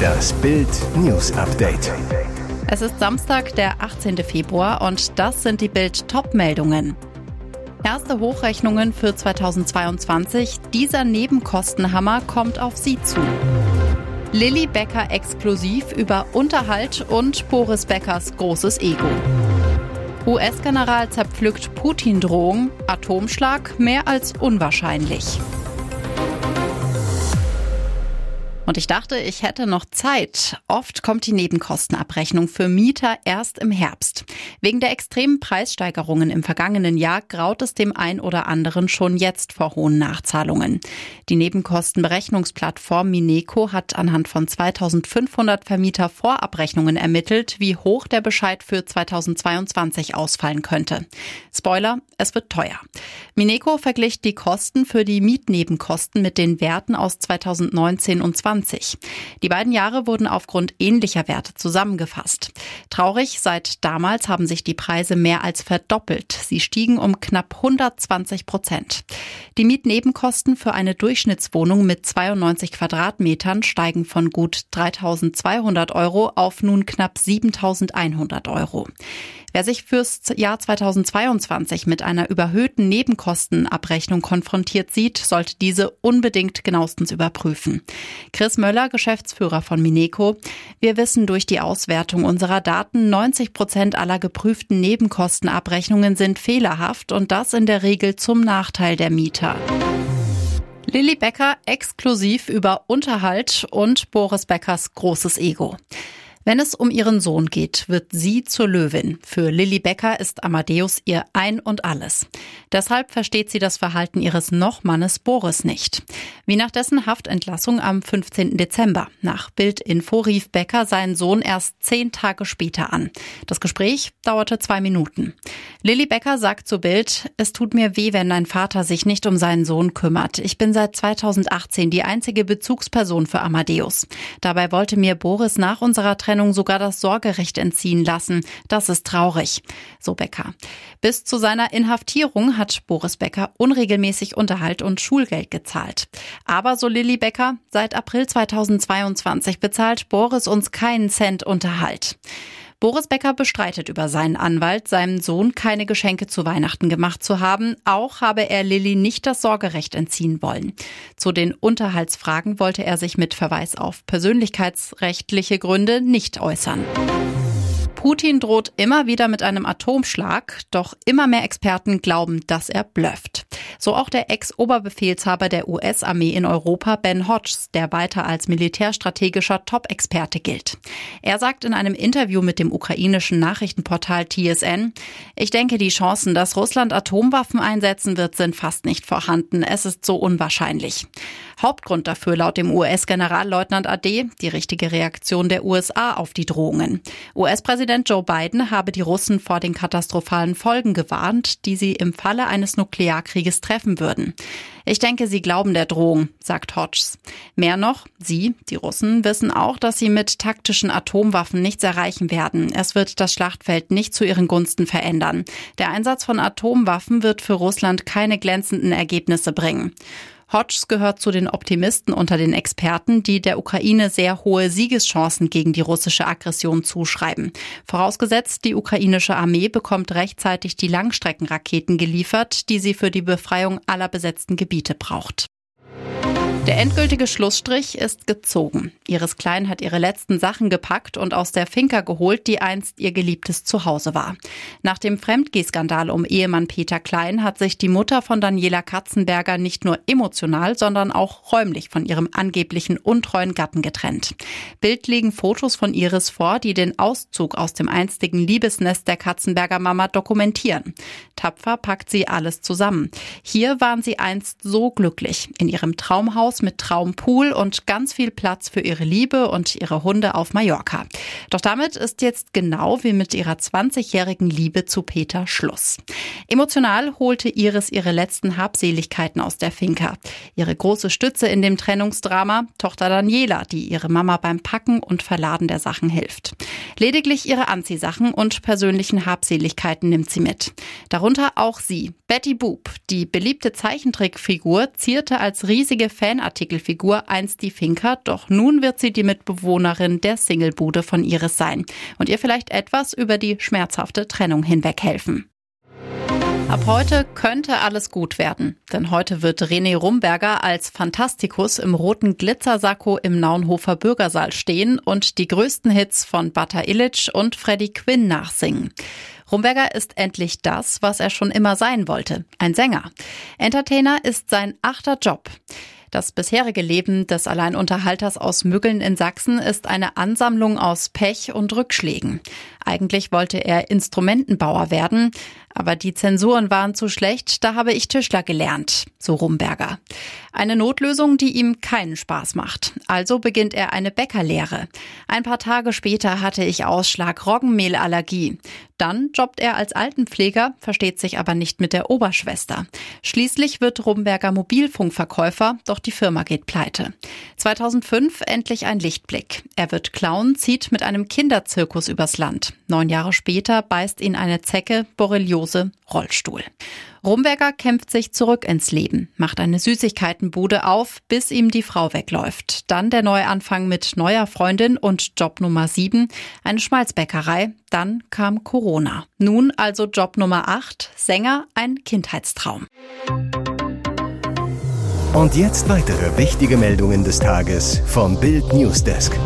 Das Bild News Update. Es ist Samstag, der 18. Februar und das sind die Bild Top-Meldungen. Erste Hochrechnungen für 2022. Dieser Nebenkostenhammer kommt auf Sie zu. Lilly Becker exklusiv über Unterhalt und Boris Beckers großes Ego. US-General zerpflückt Putin-Drohung, Atomschlag mehr als unwahrscheinlich. Und ich dachte, ich hätte noch Zeit. Oft kommt die Nebenkostenabrechnung für Mieter erst im Herbst. Wegen der extremen Preissteigerungen im vergangenen Jahr graut es dem ein oder anderen schon jetzt vor hohen Nachzahlungen. Die Nebenkostenberechnungsplattform Mineco hat anhand von 2500 Vermieter Vorabrechnungen ermittelt, wie hoch der Bescheid für 2022 ausfallen könnte. Spoiler, es wird teuer. Mineco verglich die Kosten für die Mietnebenkosten mit den Werten aus 2019 und 20 2020. Die beiden Jahre wurden aufgrund ähnlicher Werte zusammengefasst. Traurig, seit damals haben sich die Preise mehr als verdoppelt. Sie stiegen um knapp 120 Prozent. Die Mietnebenkosten für eine Durchschnittswohnung mit 92 Quadratmetern steigen von gut 3.200 Euro auf nun knapp 7.100 Euro. Wer sich fürs Jahr 2022 mit einer überhöhten Nebenkostenabrechnung konfrontiert sieht, sollte diese unbedingt genauestens überprüfen. Chris Möller, Geschäftsführer von Mineco. Wir wissen durch die Auswertung unserer Daten, 90 Prozent aller geprüften Nebenkostenabrechnungen sind fehlerhaft und das in der Regel zum Nachteil der Mieter. Lilly Becker exklusiv über Unterhalt und Boris Beckers großes Ego. Wenn es um ihren Sohn geht, wird sie zur Löwin. Für Lilly Becker ist Amadeus ihr Ein und Alles. Deshalb versteht sie das Verhalten ihres Nochmannes Boris nicht. Wie nach dessen Haftentlassung am 15. Dezember. Nach Bildinfo rief Becker seinen Sohn erst zehn Tage später an. Das Gespräch dauerte zwei Minuten. Lilly Becker sagt zu Bild, es tut mir weh, wenn dein Vater sich nicht um seinen Sohn kümmert. Ich bin seit 2018 die einzige Bezugsperson für Amadeus. Dabei wollte mir Boris nach unserer Trennung sogar das Sorgerecht entziehen lassen. Das ist traurig, so Becker. Bis zu seiner Inhaftierung hat Boris Becker unregelmäßig Unterhalt und Schulgeld gezahlt. Aber so Lilly Becker, seit April 2022 bezahlt Boris uns keinen Cent Unterhalt. Boris Becker bestreitet über seinen Anwalt, seinem Sohn keine Geschenke zu Weihnachten gemacht zu haben. Auch habe er Lilly nicht das Sorgerecht entziehen wollen. Zu den Unterhaltsfragen wollte er sich mit Verweis auf persönlichkeitsrechtliche Gründe nicht äußern. Putin droht immer wieder mit einem Atomschlag, doch immer mehr Experten glauben, dass er blufft. So auch der Ex-Oberbefehlshaber der US-Armee in Europa, Ben Hodges, der weiter als militärstrategischer Top-Experte gilt. Er sagt in einem Interview mit dem ukrainischen Nachrichtenportal TSN, ich denke, die Chancen, dass Russland Atomwaffen einsetzen wird, sind fast nicht vorhanden. Es ist so unwahrscheinlich. Hauptgrund dafür laut dem US-Generalleutnant AD die richtige Reaktion der USA auf die Drohungen. US-Präsident Joe Biden habe die Russen vor den katastrophalen Folgen gewarnt, die sie im Falle eines Nuklearkrieges treffen würden. Ich denke, sie glauben der Drohung, sagt Hodges. Mehr noch, sie, die Russen, wissen auch, dass sie mit taktischen Atomwaffen nichts erreichen werden. Es wird das Schlachtfeld nicht zu ihren Gunsten verändern. Der Einsatz von Atomwaffen wird für Russland keine glänzenden Ergebnisse bringen. Hodges gehört zu den Optimisten unter den Experten, die der Ukraine sehr hohe Siegeschancen gegen die russische Aggression zuschreiben. Vorausgesetzt, die ukrainische Armee bekommt rechtzeitig die Langstreckenraketen geliefert, die sie für die Befreiung aller besetzten Gebiete braucht. Der endgültige Schlussstrich ist gezogen. Iris Klein hat ihre letzten Sachen gepackt und aus der Finca geholt, die einst ihr geliebtes Zuhause war. Nach dem Fremdgehskandal um Ehemann Peter Klein hat sich die Mutter von Daniela Katzenberger nicht nur emotional, sondern auch räumlich von ihrem angeblichen untreuen Gatten getrennt. Bild legen Fotos von Iris vor, die den Auszug aus dem einstigen Liebesnest der Katzenberger Mama dokumentieren. Tapfer packt sie alles zusammen. Hier waren sie einst so glücklich in ihrem Traumhaus Haus mit Traumpool und ganz viel Platz für ihre Liebe und ihre Hunde auf Mallorca. Doch damit ist jetzt genau wie mit ihrer 20-jährigen Liebe zu Peter Schluss. Emotional holte Iris ihre letzten Habseligkeiten aus der Finca. Ihre große Stütze in dem Trennungsdrama, Tochter Daniela, die ihre Mama beim Packen und Verladen der Sachen hilft. Lediglich ihre Anziehsachen und persönlichen Habseligkeiten nimmt sie mit. Darunter auch sie, Betty Boop, die beliebte Zeichentrickfigur, zierte als riesige Fanartikelfigur einst die Finker, doch nun wird sie die Mitbewohnerin der Singlebude von Iris sein und ihr vielleicht etwas über die schmerzhafte Trennung hinweg helfen. Ab heute könnte alles gut werden, denn heute wird René Rumberger als Fantastikus im roten Glitzersacko im Naunhofer Bürgersaal stehen und die größten Hits von Butter Illich und Freddie Quinn nachsingen. Rumberger ist endlich das, was er schon immer sein wollte, ein Sänger. Entertainer ist sein achter Job. Das bisherige Leben des Alleinunterhalters aus Müggeln in Sachsen ist eine Ansammlung aus Pech und Rückschlägen. Eigentlich wollte er Instrumentenbauer werden, aber die Zensuren waren zu schlecht, da habe ich Tischler gelernt, so Rumberger. Eine Notlösung, die ihm keinen Spaß macht. Also beginnt er eine Bäckerlehre. Ein paar Tage später hatte ich Ausschlag Roggenmehlallergie. Dann jobbt er als Altenpfleger, versteht sich aber nicht mit der Oberschwester. Schließlich wird Rumberger Mobilfunkverkäufer, doch die Firma geht pleite. 2005 endlich ein Lichtblick. Er wird Clown, zieht mit einem Kinderzirkus übers Land. Neun Jahre später beißt ihn eine Zecke, Borreliose, Rollstuhl. Rumberger kämpft sich zurück ins Leben, macht eine Süßigkeitenbude auf, bis ihm die Frau wegläuft. Dann der Neuanfang mit neuer Freundin und Job Nummer 7, eine Schmalzbäckerei. Dann kam Corona. Nun also Job Nummer 8, Sänger, ein Kindheitstraum. Und jetzt weitere wichtige Meldungen des Tages vom Bild Newsdesk.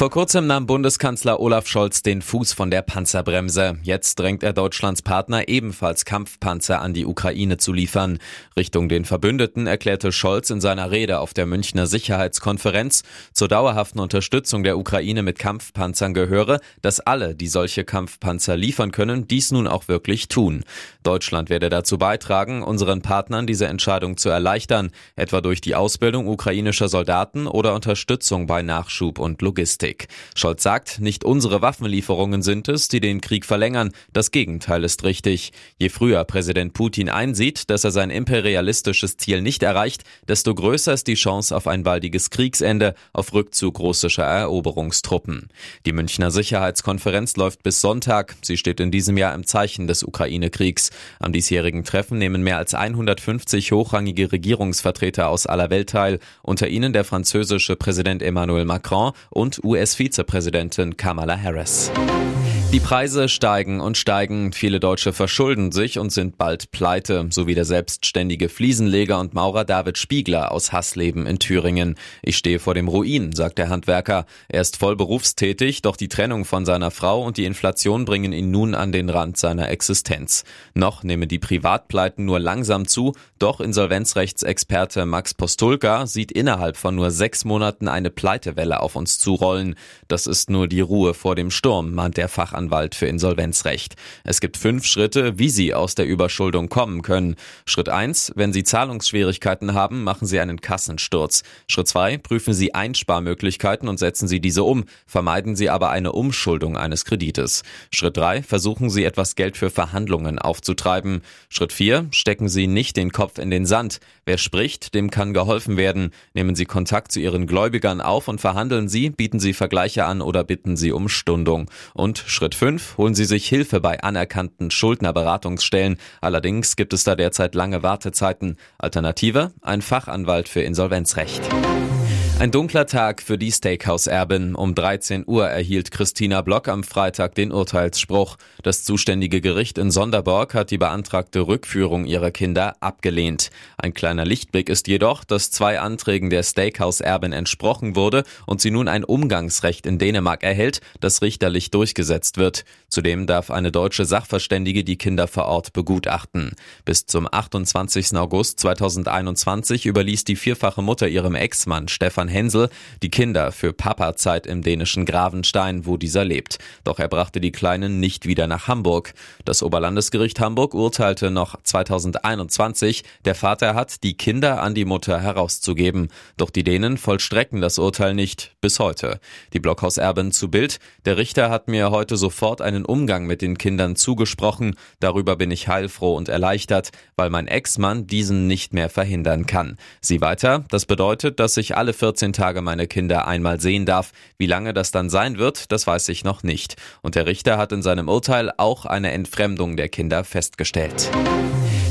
Vor kurzem nahm Bundeskanzler Olaf Scholz den Fuß von der Panzerbremse. Jetzt drängt er Deutschlands Partner ebenfalls Kampfpanzer an die Ukraine zu liefern. Richtung den Verbündeten erklärte Scholz in seiner Rede auf der Münchner Sicherheitskonferenz, zur dauerhaften Unterstützung der Ukraine mit Kampfpanzern gehöre, dass alle, die solche Kampfpanzer liefern können, dies nun auch wirklich tun. Deutschland werde dazu beitragen, unseren Partnern diese Entscheidung zu erleichtern, etwa durch die Ausbildung ukrainischer Soldaten oder Unterstützung bei Nachschub und Logistik. Krieg. Scholz sagt, nicht unsere Waffenlieferungen sind es, die den Krieg verlängern. Das Gegenteil ist richtig. Je früher Präsident Putin einsieht, dass er sein imperialistisches Ziel nicht erreicht, desto größer ist die Chance auf ein baldiges Kriegsende, auf Rückzug russischer Eroberungstruppen. Die Münchner Sicherheitskonferenz läuft bis Sonntag. Sie steht in diesem Jahr im Zeichen des Ukraine-Kriegs. Am diesjährigen Treffen nehmen mehr als 150 hochrangige Regierungsvertreter aus aller Welt teil, unter ihnen der französische Präsident Emmanuel Macron und US US-Vizepräsidentin Kamala Harris. Die Preise steigen und steigen. Viele Deutsche verschulden sich und sind bald pleite, so wie der selbstständige Fliesenleger und Maurer David Spiegler aus Hassleben in Thüringen. Ich stehe vor dem Ruin, sagt der Handwerker. Er ist voll berufstätig, doch die Trennung von seiner Frau und die Inflation bringen ihn nun an den Rand seiner Existenz. Noch nehmen die Privatpleiten nur langsam zu, doch Insolvenzrechtsexperte Max Postulka sieht innerhalb von nur sechs Monaten eine Pleitewelle auf uns zurollen. Das ist nur die Ruhe vor dem Sturm, mahnt der Fachanwalt. Fachanwalt für Insolvenzrecht. Es gibt fünf Schritte, wie Sie aus der Überschuldung kommen können. Schritt eins: Wenn Sie Zahlungsschwierigkeiten haben, machen Sie einen Kassensturz. Schritt zwei: Prüfen Sie Einsparmöglichkeiten und setzen Sie diese um. Vermeiden Sie aber eine Umschuldung eines Kredites. Schritt drei: Versuchen Sie etwas Geld für Verhandlungen aufzutreiben. Schritt vier: Stecken Sie nicht den Kopf in den Sand. Wer spricht, dem kann geholfen werden. Nehmen Sie Kontakt zu Ihren Gläubigern auf und verhandeln Sie, bieten Sie Vergleiche an oder bitten Sie um Stundung. Und Schritt Schritt 5. Holen Sie sich Hilfe bei anerkannten Schuldnerberatungsstellen. Allerdings gibt es da derzeit lange Wartezeiten. Alternative? Ein Fachanwalt für Insolvenzrecht. Ein dunkler Tag für die Steakhouse-Erbin. Um 13 Uhr erhielt Christina Block am Freitag den Urteilsspruch. Das zuständige Gericht in Sonderborg hat die beantragte Rückführung ihrer Kinder abgelehnt. Ein kleiner Lichtblick ist jedoch, dass zwei Anträgen der Steakhouse-Erbin entsprochen wurde und sie nun ein Umgangsrecht in Dänemark erhält, das richterlich durchgesetzt wird. Zudem darf eine deutsche Sachverständige die Kinder vor Ort begutachten. Bis zum 28. August 2021 überließ die vierfache Mutter ihrem Ex-Mann Stefan Hensel die Kinder für Papa-Zeit im dänischen Gravenstein, wo dieser lebt. Doch er brachte die Kleinen nicht wieder nach Hamburg. Das Oberlandesgericht Hamburg urteilte noch 2021, der Vater hat, die Kinder an die Mutter herauszugeben. Doch die Dänen vollstrecken das Urteil nicht bis heute. Die Blockhauserbin zu Bild. Der Richter hat mir heute sofort einen Umgang mit den Kindern zugesprochen. Darüber bin ich heilfroh und erleichtert, weil mein Ex-Mann diesen nicht mehr verhindern kann. Sie weiter, das bedeutet, dass sich alle 14 14 Tage meine Kinder einmal sehen darf. Wie lange das dann sein wird, das weiß ich noch nicht. Und der Richter hat in seinem Urteil auch eine Entfremdung der Kinder festgestellt.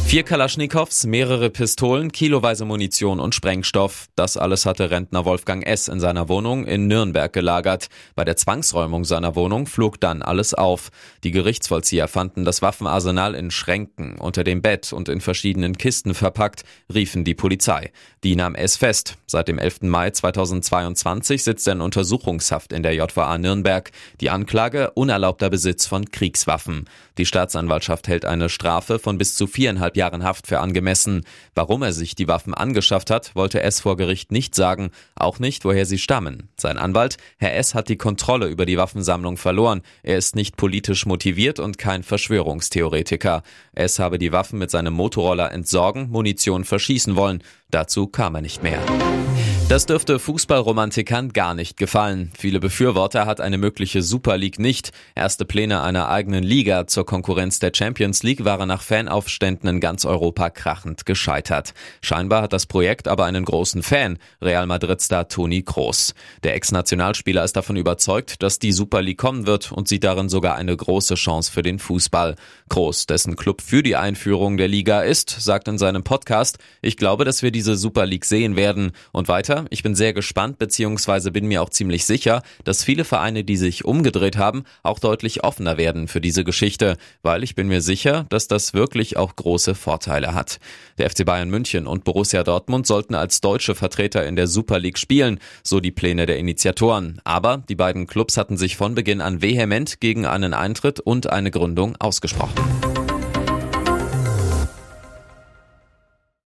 Vier Kalaschnikows, mehrere Pistolen, kiloweise Munition und Sprengstoff. Das alles hatte Rentner Wolfgang S. in seiner Wohnung in Nürnberg gelagert. Bei der Zwangsräumung seiner Wohnung flog dann alles auf. Die Gerichtsvollzieher fanden das Waffenarsenal in Schränken, unter dem Bett und in verschiedenen Kisten verpackt, riefen die Polizei. Die nahm S. fest. Seit dem 11. Mai 2022 sitzt er in Untersuchungshaft in der JVA Nürnberg. Die Anklage unerlaubter Besitz von Kriegswaffen. Die Staatsanwaltschaft hält eine Strafe von bis zu viereinhalb Jahren Haft für angemessen. Warum er sich die Waffen angeschafft hat, wollte S vor Gericht nicht sagen, auch nicht, woher sie stammen. Sein Anwalt, Herr S. hat die Kontrolle über die Waffensammlung verloren. Er ist nicht politisch motiviert und kein Verschwörungstheoretiker. S. habe die Waffen mit seinem Motorroller entsorgen, Munition verschießen wollen. Dazu kam er nicht mehr. Das dürfte Fußballromantikern gar nicht gefallen. Viele Befürworter hat eine mögliche Super League nicht. Erste Pläne einer eigenen Liga zur Konkurrenz der Champions League waren nach Fanaufständen in ganz Europa krachend gescheitert. Scheinbar hat das Projekt aber einen großen Fan, Real Madrid-Star Toni Kroos. Der Ex-Nationalspieler ist davon überzeugt, dass die Super League kommen wird und sieht darin sogar eine große Chance für den Fußball. Kroos, dessen Club für die Einführung der Liga ist, sagt in seinem Podcast, ich glaube, dass wir diese Super League sehen werden und weiter ich bin sehr gespannt bzw. bin mir auch ziemlich sicher, dass viele Vereine, die sich umgedreht haben, auch deutlich offener werden für diese Geschichte, weil ich bin mir sicher, dass das wirklich auch große Vorteile hat. Der FC Bayern München und Borussia Dortmund sollten als deutsche Vertreter in der Super League spielen, so die Pläne der Initiatoren. Aber die beiden Clubs hatten sich von Beginn an vehement gegen einen Eintritt und eine Gründung ausgesprochen.